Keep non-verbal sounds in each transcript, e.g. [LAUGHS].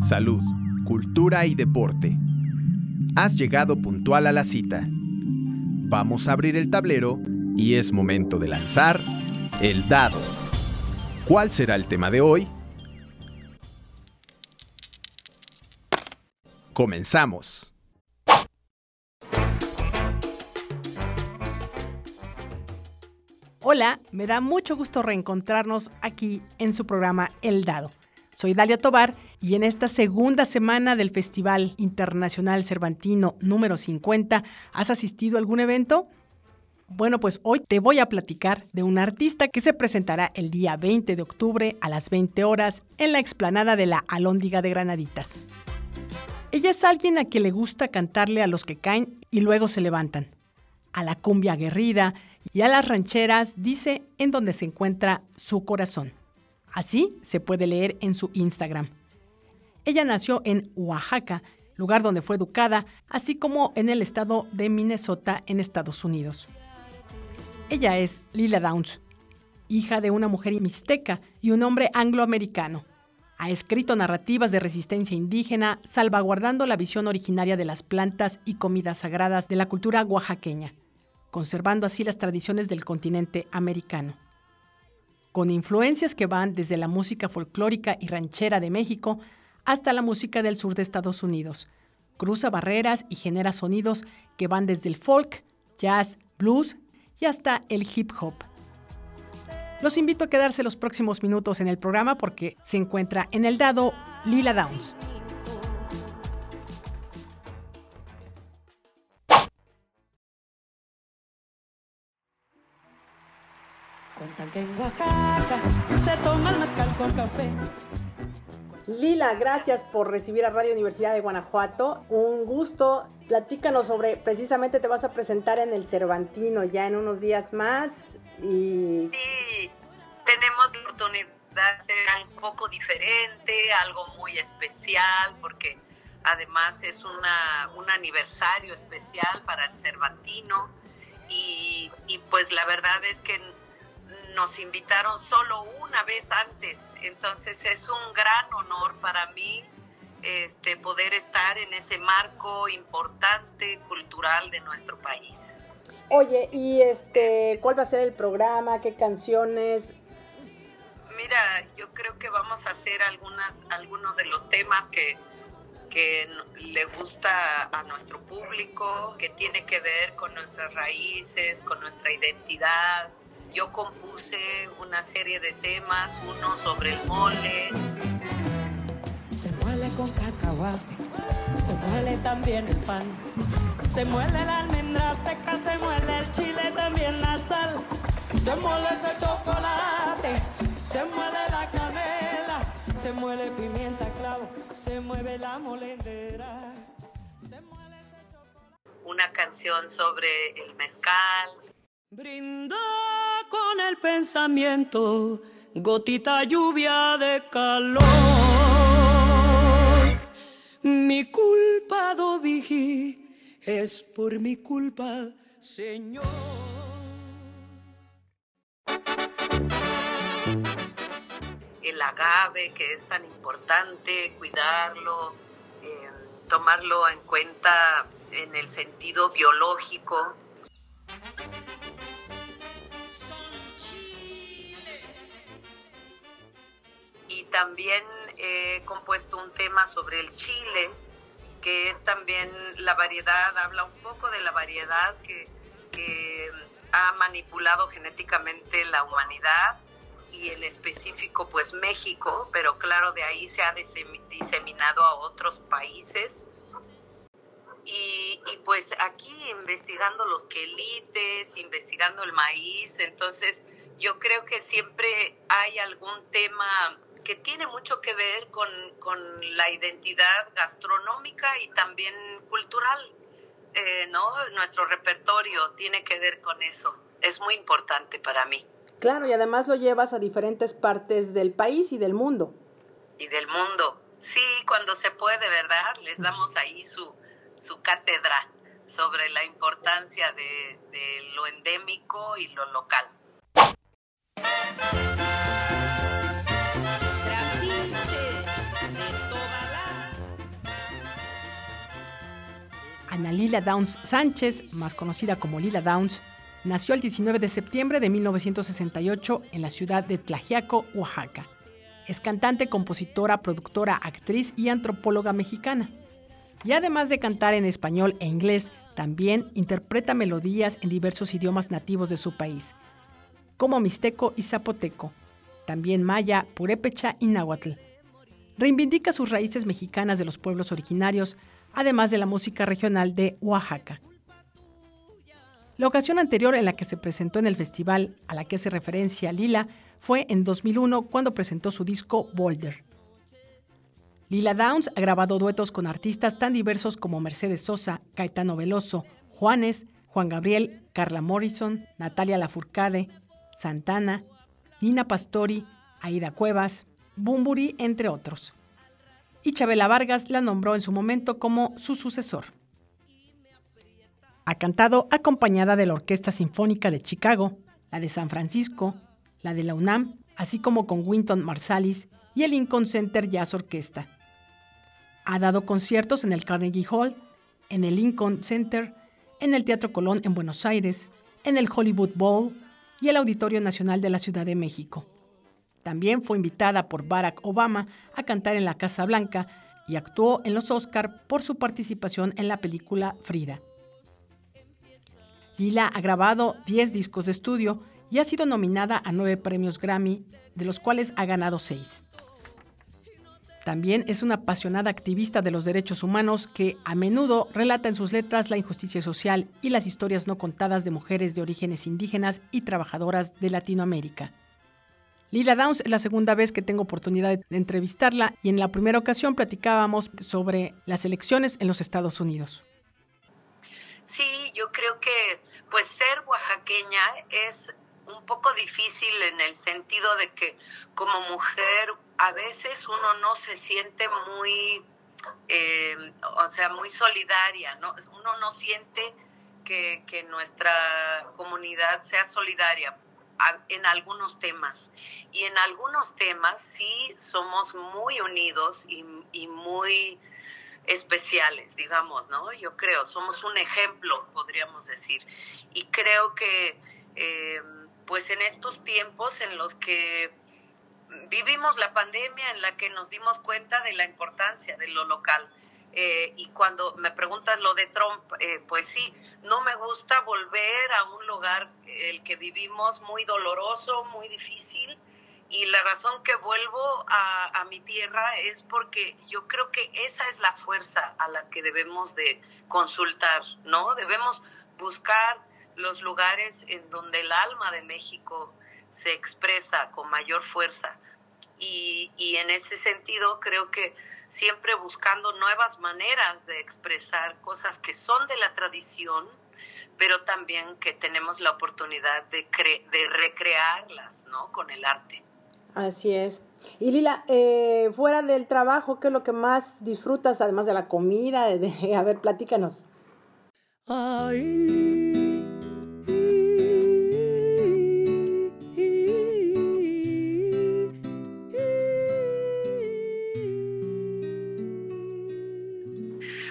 salud, cultura y deporte. Has llegado puntual a la cita. Vamos a abrir el tablero y es momento de lanzar el dado. ¿Cuál será el tema de hoy? Comenzamos. Hola, me da mucho gusto reencontrarnos aquí en su programa El Dado. Soy Dalia Tobar y en esta segunda semana del Festival Internacional Cervantino número 50, ¿has asistido a algún evento? Bueno, pues hoy te voy a platicar de un artista que se presentará el día 20 de octubre a las 20 horas en la explanada de la Alhóndiga de Granaditas. Ella es alguien a quien le gusta cantarle a los que caen y luego se levantan. A la cumbia aguerrida y a las rancheras dice en donde se encuentra su corazón. Así se puede leer en su Instagram. Ella nació en Oaxaca, lugar donde fue educada, así como en el estado de Minnesota en Estados Unidos. Ella es Lila Downs, hija de una mujer mixteca y un hombre angloamericano. Ha escrito narrativas de resistencia indígena, salvaguardando la visión originaria de las plantas y comidas sagradas de la cultura oaxaqueña, conservando así las tradiciones del continente americano. Con influencias que van desde la música folclórica y ranchera de México hasta la música del sur de Estados Unidos, cruza barreras y genera sonidos que van desde el folk, jazz, blues y hasta el hip hop. Los invito a quedarse los próximos minutos en el programa porque se encuentra en el dado Lila Downs. Que en Oaxaca se toma el mezcal con café. Lila, gracias por recibir a Radio Universidad de Guanajuato. Un gusto. Platícanos sobre, precisamente te vas a presentar en el Cervantino ya en unos días más. Y... Sí, tenemos la oportunidad de hacer algo un poco diferente, algo muy especial, porque además es una, un aniversario especial para el Cervantino. Y, y pues la verdad es que nos invitaron solo una vez antes, entonces es un gran honor para mí este, poder estar en ese marco importante cultural de nuestro país. Oye, ¿y este cuál va a ser el programa? ¿Qué canciones? Mira, yo creo que vamos a hacer algunas, algunos de los temas que, que le gusta a nuestro público, que tiene que ver con nuestras raíces, con nuestra identidad, yo compuse una serie de temas, uno sobre el mole. Se muele con cacahuate, se muele también el pan, se muele la almendra seca, se muele el chile, también la sal, se muele ese chocolate, se muele la canela, se muele pimienta clavo, se mueve la molendera. Se muele ese chocolate. Una canción sobre el mezcal, Brinda con el pensamiento, gotita lluvia de calor. Mi culpa, do vigí, es por mi culpa, Señor. el agave, que es tan importante cuidarlo, eh, tomarlo en cuenta en el sentido biológico. También he compuesto un tema sobre el chile, que es también la variedad, habla un poco de la variedad que, ha manipulado genéticamente la humanidad y en específico pues México, pero claro, de ahí se ha disemi- diseminado a otros países. Y, y, pues aquí investigando los quelites, investigando el maíz, entonces yo creo que siempre hay algún tema que tiene mucho que ver con, con la identidad gastronómica y también cultural, eh, ¿no? Nuestro repertorio tiene que ver con eso, es muy importante para mí. Claro, y además lo llevas a diferentes partes del país y del mundo. Y del mundo. Sí, cuando se puede, ¿verdad? Les damos ahí su, su cátedra sobre la importancia de, de lo endémico y lo local. Ana Lila Downs Sánchez, más conocida como Lila Downs, nació el 19 de septiembre de 1968 en la ciudad de Tlajiaco, Oaxaca. Es cantante, compositora, productora, actriz y antropóloga mexicana. Y además de cantar en español e inglés, también interpreta melodías en diversos idiomas nativos de su país, como mixteco y zapoteco, también maya, purépecha y náhuatl. Reivindica sus raíces mexicanas de los pueblos originarios, además de la música regional de Oaxaca. La ocasión anterior en la que se presentó en el festival a la que hace referencia Lila fue en 2001 cuando presentó su disco Boulder. Lila Downs ha grabado duetos con artistas tan diversos como Mercedes Sosa, Caetano Veloso, Juanes, Juan Gabriel, Carla Morrison, Natalia Lafourcade, Santana, Nina Pastori, Aida Cuevas, Bumburi, entre otros. Y Chabela Vargas la nombró en su momento como su sucesor. Ha cantado acompañada de la Orquesta Sinfónica de Chicago, la de San Francisco, la de la UNAM, así como con Winton Marsalis y el Lincoln Center Jazz Orquesta. Ha dado conciertos en el Carnegie Hall, en el Lincoln Center, en el Teatro Colón en Buenos Aires, en el Hollywood Bowl y el Auditorio Nacional de la Ciudad de México. También fue invitada por Barack Obama a cantar en la Casa Blanca y actuó en los Oscar por su participación en la película Frida. Lila ha grabado 10 discos de estudio y ha sido nominada a 9 premios Grammy, de los cuales ha ganado 6. También es una apasionada activista de los derechos humanos que a menudo relata en sus letras la injusticia social y las historias no contadas de mujeres de orígenes indígenas y trabajadoras de Latinoamérica. Lila Downs es la segunda vez que tengo oportunidad de entrevistarla y en la primera ocasión platicábamos sobre las elecciones en los Estados Unidos. Sí, yo creo que pues ser oaxaqueña es un poco difícil en el sentido de que como mujer a veces uno no se siente muy, eh, o sea, muy solidaria, ¿no? Uno no siente que, que nuestra comunidad sea solidaria en algunos temas. Y en algunos temas sí somos muy unidos y, muy especiales, digamos, ¿no? Yo creo, somos un ejemplo, podríamos decir. Y creo que, eh, pues en estos tiempos en los que vivimos la pandemia, en la que nos dimos cuenta de la importancia de lo local. Eh, y cuando me preguntas lo de Trump, eh, pues sí, no me gusta volver a un lugar el que vivimos muy doloroso, muy difícil, y la razón que vuelvo a, mi tierra es porque yo creo que esa es la fuerza a la que debemos de consultar, ¿no? Debemos buscar los lugares en donde el alma de México se expresa con mayor fuerza. Y, y en ese sentido creo que siempre buscando nuevas maneras de expresar cosas que son de la tradición, pero también que tenemos la oportunidad de, de recrearlas, ¿no? Con el arte. Así es. Y Lila, eh, fuera del trabajo, ¿qué es lo que más disfrutas, además de la comida? De, a ver, platícanos.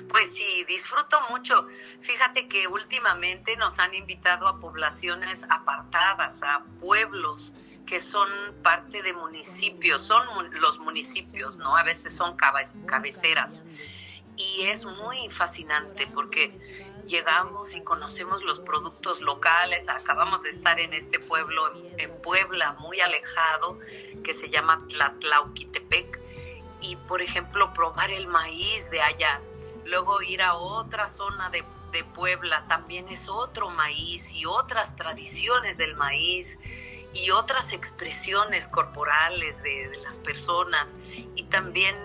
Pues sí, disfruto mucho. Fíjate que últimamente nos han invitado a poblaciones apartadas, a pueblos que son parte de municipios, son los municipios, ¿no? A veces son cabeceras. Y es muy fascinante porque llegamos y conocemos los productos locales. Acabamos de estar en este pueblo, en Puebla, muy alejado, que se llama Tlatlauquitepec. Y, por ejemplo, probar el maíz de allá. Luego ir a otra zona de, de Puebla, también es otro maíz y otras tradiciones del maíz y otras expresiones corporales de, las personas y también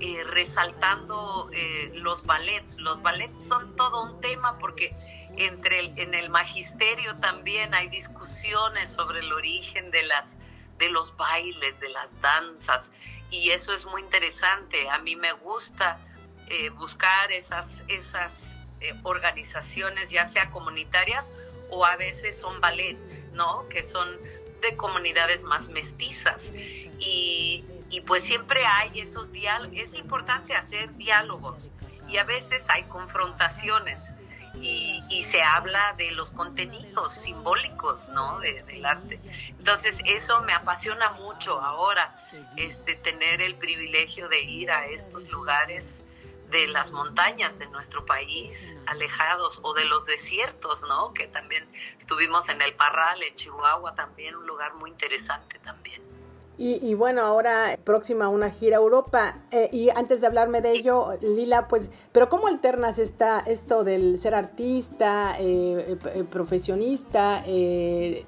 eh, resaltando eh, los ballets. Los ballets son todo un tema porque entre en el magisterio también hay discusiones sobre el origen de, las, de los bailes, de las danzas y eso es muy interesante. A mí me gusta eh, buscar esas, esas organizaciones, ya sea comunitarias o a veces son ballets, ¿no? Que son de comunidades más mestizas. Y, pues siempre hay esos diálogos, es importante hacer diálogos y a veces hay confrontaciones y, se habla de los contenidos simbólicos, ¿no? del arte. Entonces, eso me apasiona mucho ahora, este, tener el privilegio de ir a estos lugares de las montañas de nuestro país, alejados, o de los desiertos, ¿no? Que también estuvimos en el Parral, en Chihuahua, también un lugar muy interesante también. Y, bueno, ahora próxima a una gira a Europa. Eh, y antes de hablarme de ello, Lila, pues, pero ¿cómo alternas esta, esto del ser artista, eh, eh, profesionista,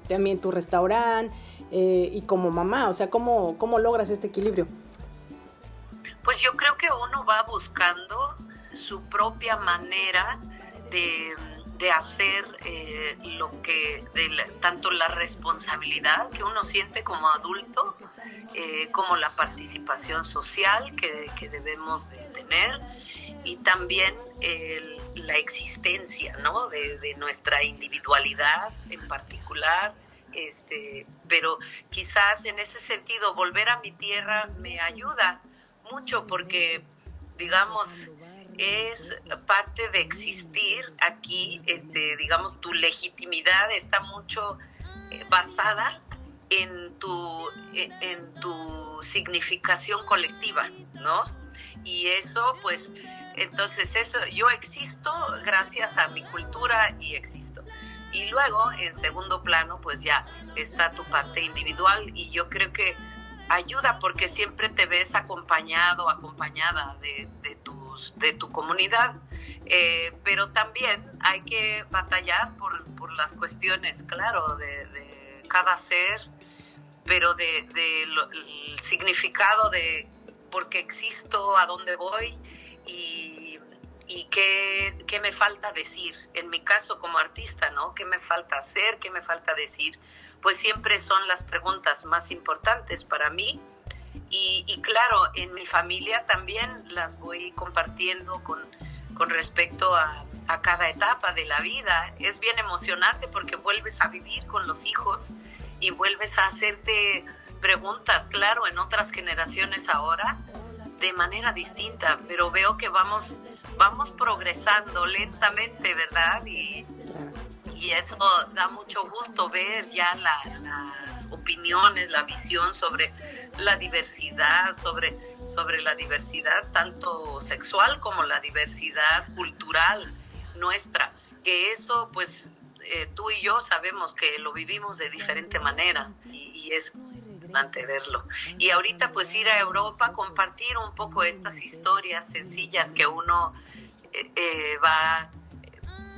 también tu restaurante y como mamá? O sea, ¿cómo, ¿cómo logras este equilibrio? Pues yo creo que uno va buscando su propia manera de de hacer eh, lo que, tanto la responsabilidad que uno siente como adulto, eh, como la participación social que, debemos de tener y también la existencia ¿no? de, nuestra individualidad en particular. Este, pero quizás en ese sentido volver a mi tierra me ayuda mucho porque, digamos, es parte de existir aquí, este, digamos, tu legitimidad está mucho eh, basada en tu, e, en tu significación colectiva, ¿no? Y eso, pues, entonces eso, yo existo gracias a mi cultura y existo. Y luego, en segundo plano, pues ya está tu parte individual y yo creo que ayuda porque siempre te ves acompañado, acompañada de, de tu de tu comunidad. Eh, pero también hay que batallar por, las cuestiones, claro, de, cada ser, pero de, el significado de por qué existo, a dónde voy y, y qué, qué, me falta decir. En mi caso como artista, ¿no? ¿Qué me falta hacer? ¿Qué me falta decir? Pues siempre son las preguntas más importantes para mí y, claro, en mi familia también las voy compartiendo con, con respecto a, a, cada etapa de la vida. Es bien emocionante porque vuelves a vivir con los hijos y vuelves a hacerte preguntas, claro, en otras generaciones ahora de manera distinta, pero veo que vamos, vamos progresando lentamente, ¿verdad? Y, y eso da mucho gusto ver ya las opiniones, la visión sobre la diversidad, sobre, sobre la diversidad tanto sexual como la diversidad cultural nuestra, que eso pues eh, tú y yo sabemos que lo vivimos de diferente manera y, es importante verlo. Y ahorita pues ir a Europa, compartir un poco estas historias sencillas que uno eh, eh, va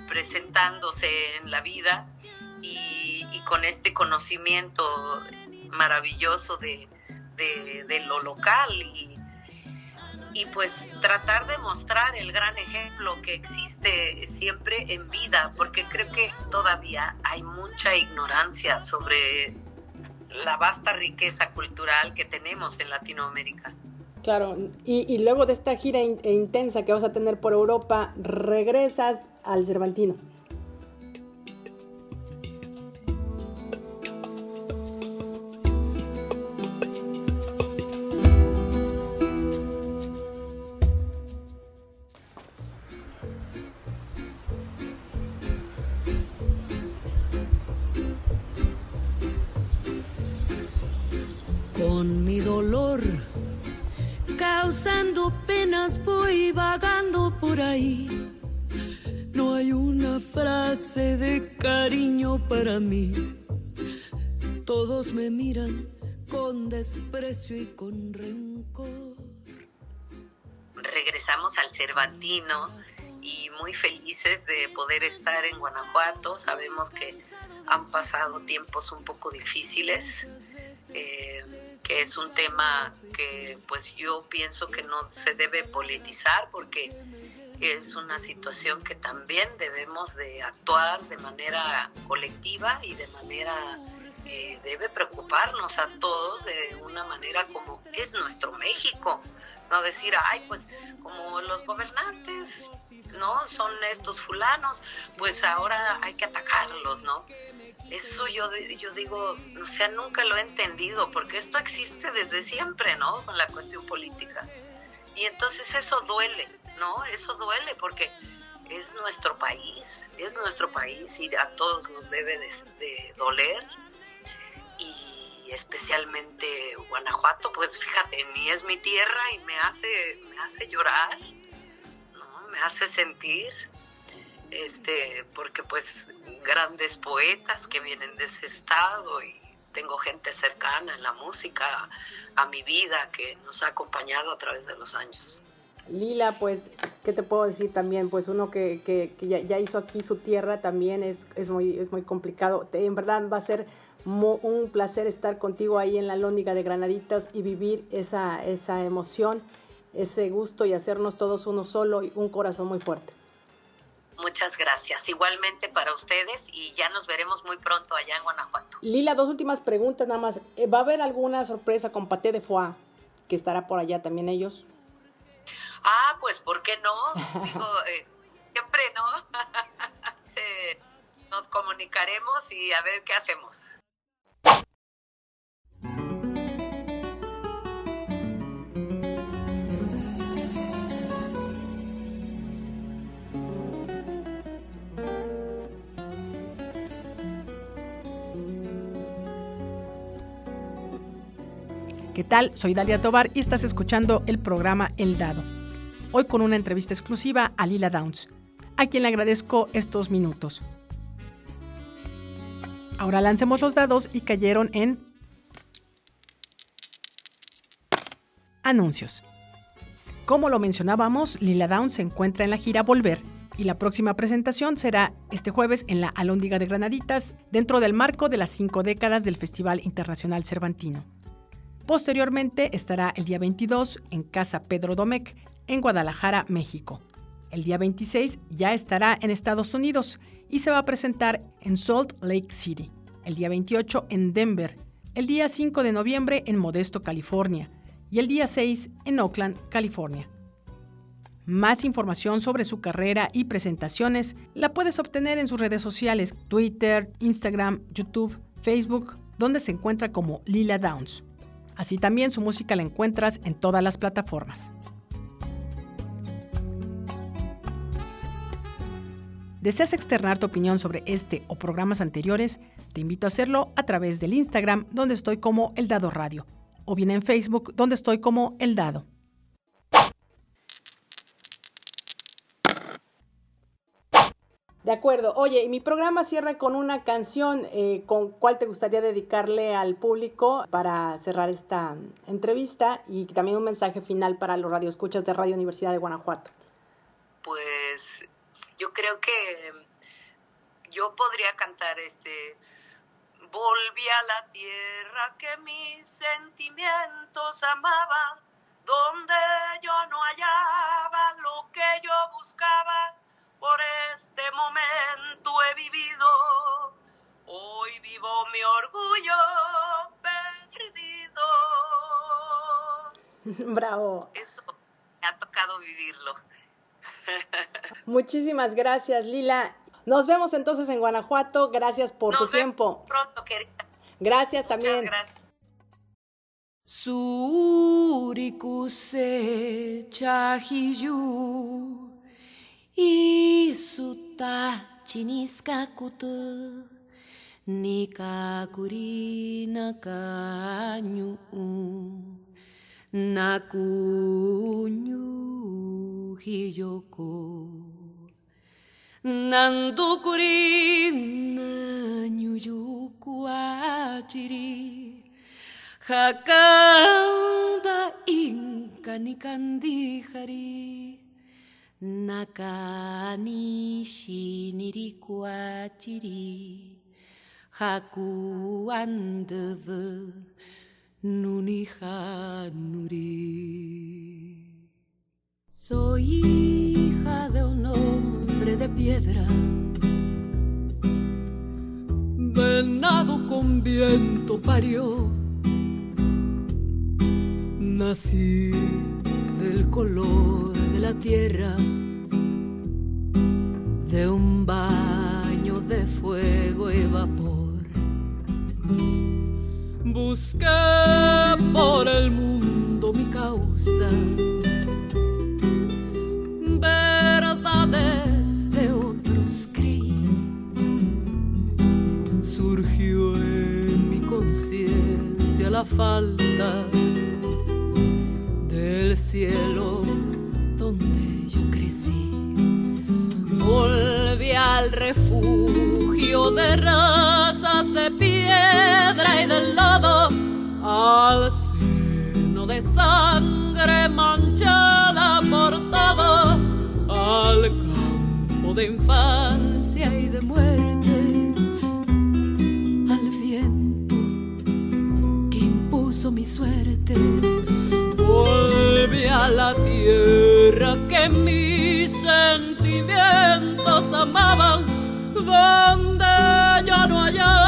presentándose en la vida y, con este conocimiento maravilloso de, lo local y, y pues tratar de mostrar el gran ejemplo que existe siempre en vida, porque creo que todavía hay mucha ignorancia sobre la vasta riqueza cultural que tenemos en Latinoamérica. Claro, y, luego de esta gira intensa que vas a tener por Europa, regresas al Cervantino. Voy vagando por ahí. No hay una frase de cariño para mí. Todos me miran con desprecio y con rencor. Regresamos al Cervantino y muy felices de poder estar en Guanajuato. Sabemos que han pasado tiempos un poco difíciles. Eh, que es un tema que pues yo pienso que no se debe politizar porque es una situación que también debemos de actuar de manera colectiva y de manera debe preocuparnos a todos de una manera como es nuestro México, no decir, ay, pues como los gobernantes, ¿no? Son estos fulanos, pues ahora hay que atacarlos, ¿no? Eso yo, yo digo, o sea, nunca lo he entendido, porque esto existe desde siempre, ¿no? Con la cuestión política. Y entonces eso duele, ¿no? Eso duele porque es nuestro país, es nuestro país y a todos nos debe de, doler. Y especialmente Guanajuato, pues fíjate, ni es mi tierra y me hace, me hace llorar, ¿no? Me hace sentir, este, porque pues grandes poetas que vienen de ese estado y tengo gente cercana en la música a mi vida que nos ha acompañado a través de los años. Lila, pues, ¿qué te puedo decir también? Pues uno que, que, ya, hizo aquí su tierra también es, es, muy, es muy complicado. En verdad va a ser un placer estar contigo ahí en la Lóndiga de Granaditas y vivir esa, esa emoción, ese gusto y hacernos todos uno solo y un corazón muy fuerte. Muchas gracias. Igualmente para ustedes y ya nos veremos muy pronto allá en Guanajuato. Lila, dos últimas preguntas nada más. Eh, ¿Va a haber alguna sorpresa con Paté de Foie que estará por allá también ellos? Ah, pues ¿por qué no? [LAUGHS] Digo, eh, siempre no. [LAUGHS] nos comunicaremos y a ver qué hacemos. Tal? Soy Dalia Tobar y estás escuchando el programa El Dado hoy con una entrevista exclusiva a Lila Downs, a quien le agradezco estos minutos. Ahora lancemos los dados y cayeron en anuncios. Como lo mencionábamos, Lila Downs se encuentra en la gira Volver y la próxima presentación será este jueves en la Alhóndiga de Granaditas, dentro del marco de las cinco décadas del Festival Internacional Cervantino. Posteriormente estará el día 22 en Casa Pedro Domecq en Guadalajara, México. El día 26 ya estará en Estados Unidos y se va a presentar en Salt Lake City. El día 28 en Denver. El día 5 de noviembre en Modesto, California. Y el día 6 en Oakland, California. Más información sobre su carrera y presentaciones la puedes obtener en sus redes sociales, Twitter, Instagram, YouTube, Facebook, donde se encuentra como Lila Downs. Así también su música la encuentras en todas las plataformas. ¿Deseas externar tu opinión sobre este o programas anteriores? Te invito a hacerlo a través del Instagram, donde estoy como El Dado Radio, o bien en Facebook, donde estoy como El Dado. De acuerdo. Oye, y mi programa cierra con una canción. Eh, ¿Con cuál te gustaría dedicarle al público para cerrar esta entrevista? Y también un mensaje final para los radioescuchas de Radio Universidad de Guanajuato. Pues yo creo que yo podría cantar este volví a la tierra que mis sentimientos amaban donde yo no hallaba lo que yo buscaba [LAUGHS] bravo eso me ha tocado vivirlo [LAUGHS] Muchísimas gracias, Lila. Nos vemos entonces en Guanajuato. Gracias por tu tiempo. Pronto, querida. Gracias también. Gracias. Surikuse chahiyu isuta chiniskakutu nikakuri nakanyu nakuñu hiyoko nandukuri nanyuyukuachiri hakanda inka nikandijari. Nakani shinirikuachiri hakuandeve Andava nunihanuri soy hija de un hombre de piedra, venado con viento parió. Nací del color de la tierra, de un baño Busqué por el mundo mi causa verdades de otros creí. Surgió en mi conciencia la falta del cielo donde yo crecí. Volví al refugio de razas de piedra de sangre manchada por todo, al campo de infancia y de muerte, al viento que impuso mi suerte. Volví a la tierra que mis sentimientos amaban, donde ya no hallaba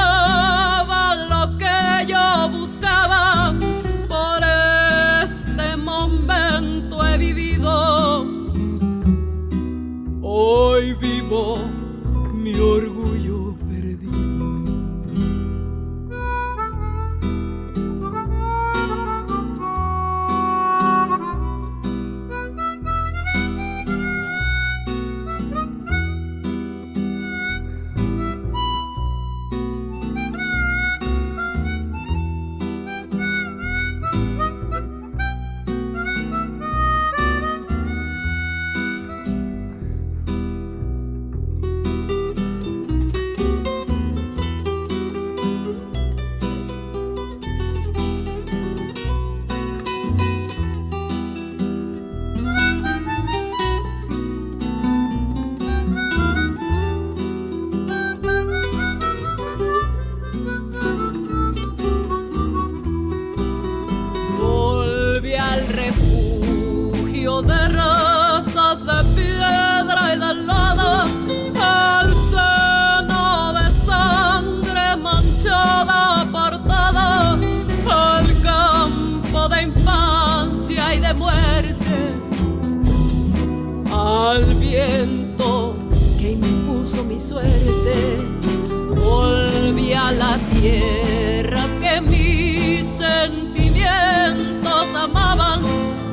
la tierra que mis sentimientos amaban,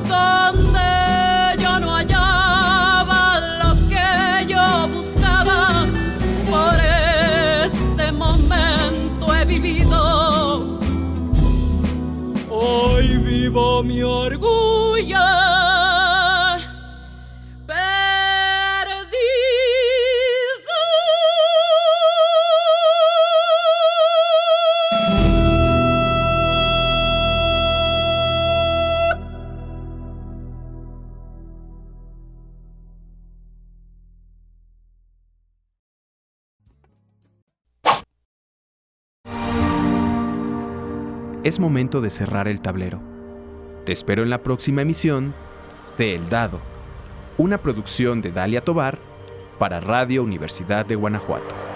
donde yo no hallaba lo que yo buscaba. Por este momento he vivido, hoy vivo mi orgullo. Es momento de cerrar el tablero. Te espero en la próxima emisión de El Dado, una producción de Dalia Tobar para Radio Universidad de Guanajuato.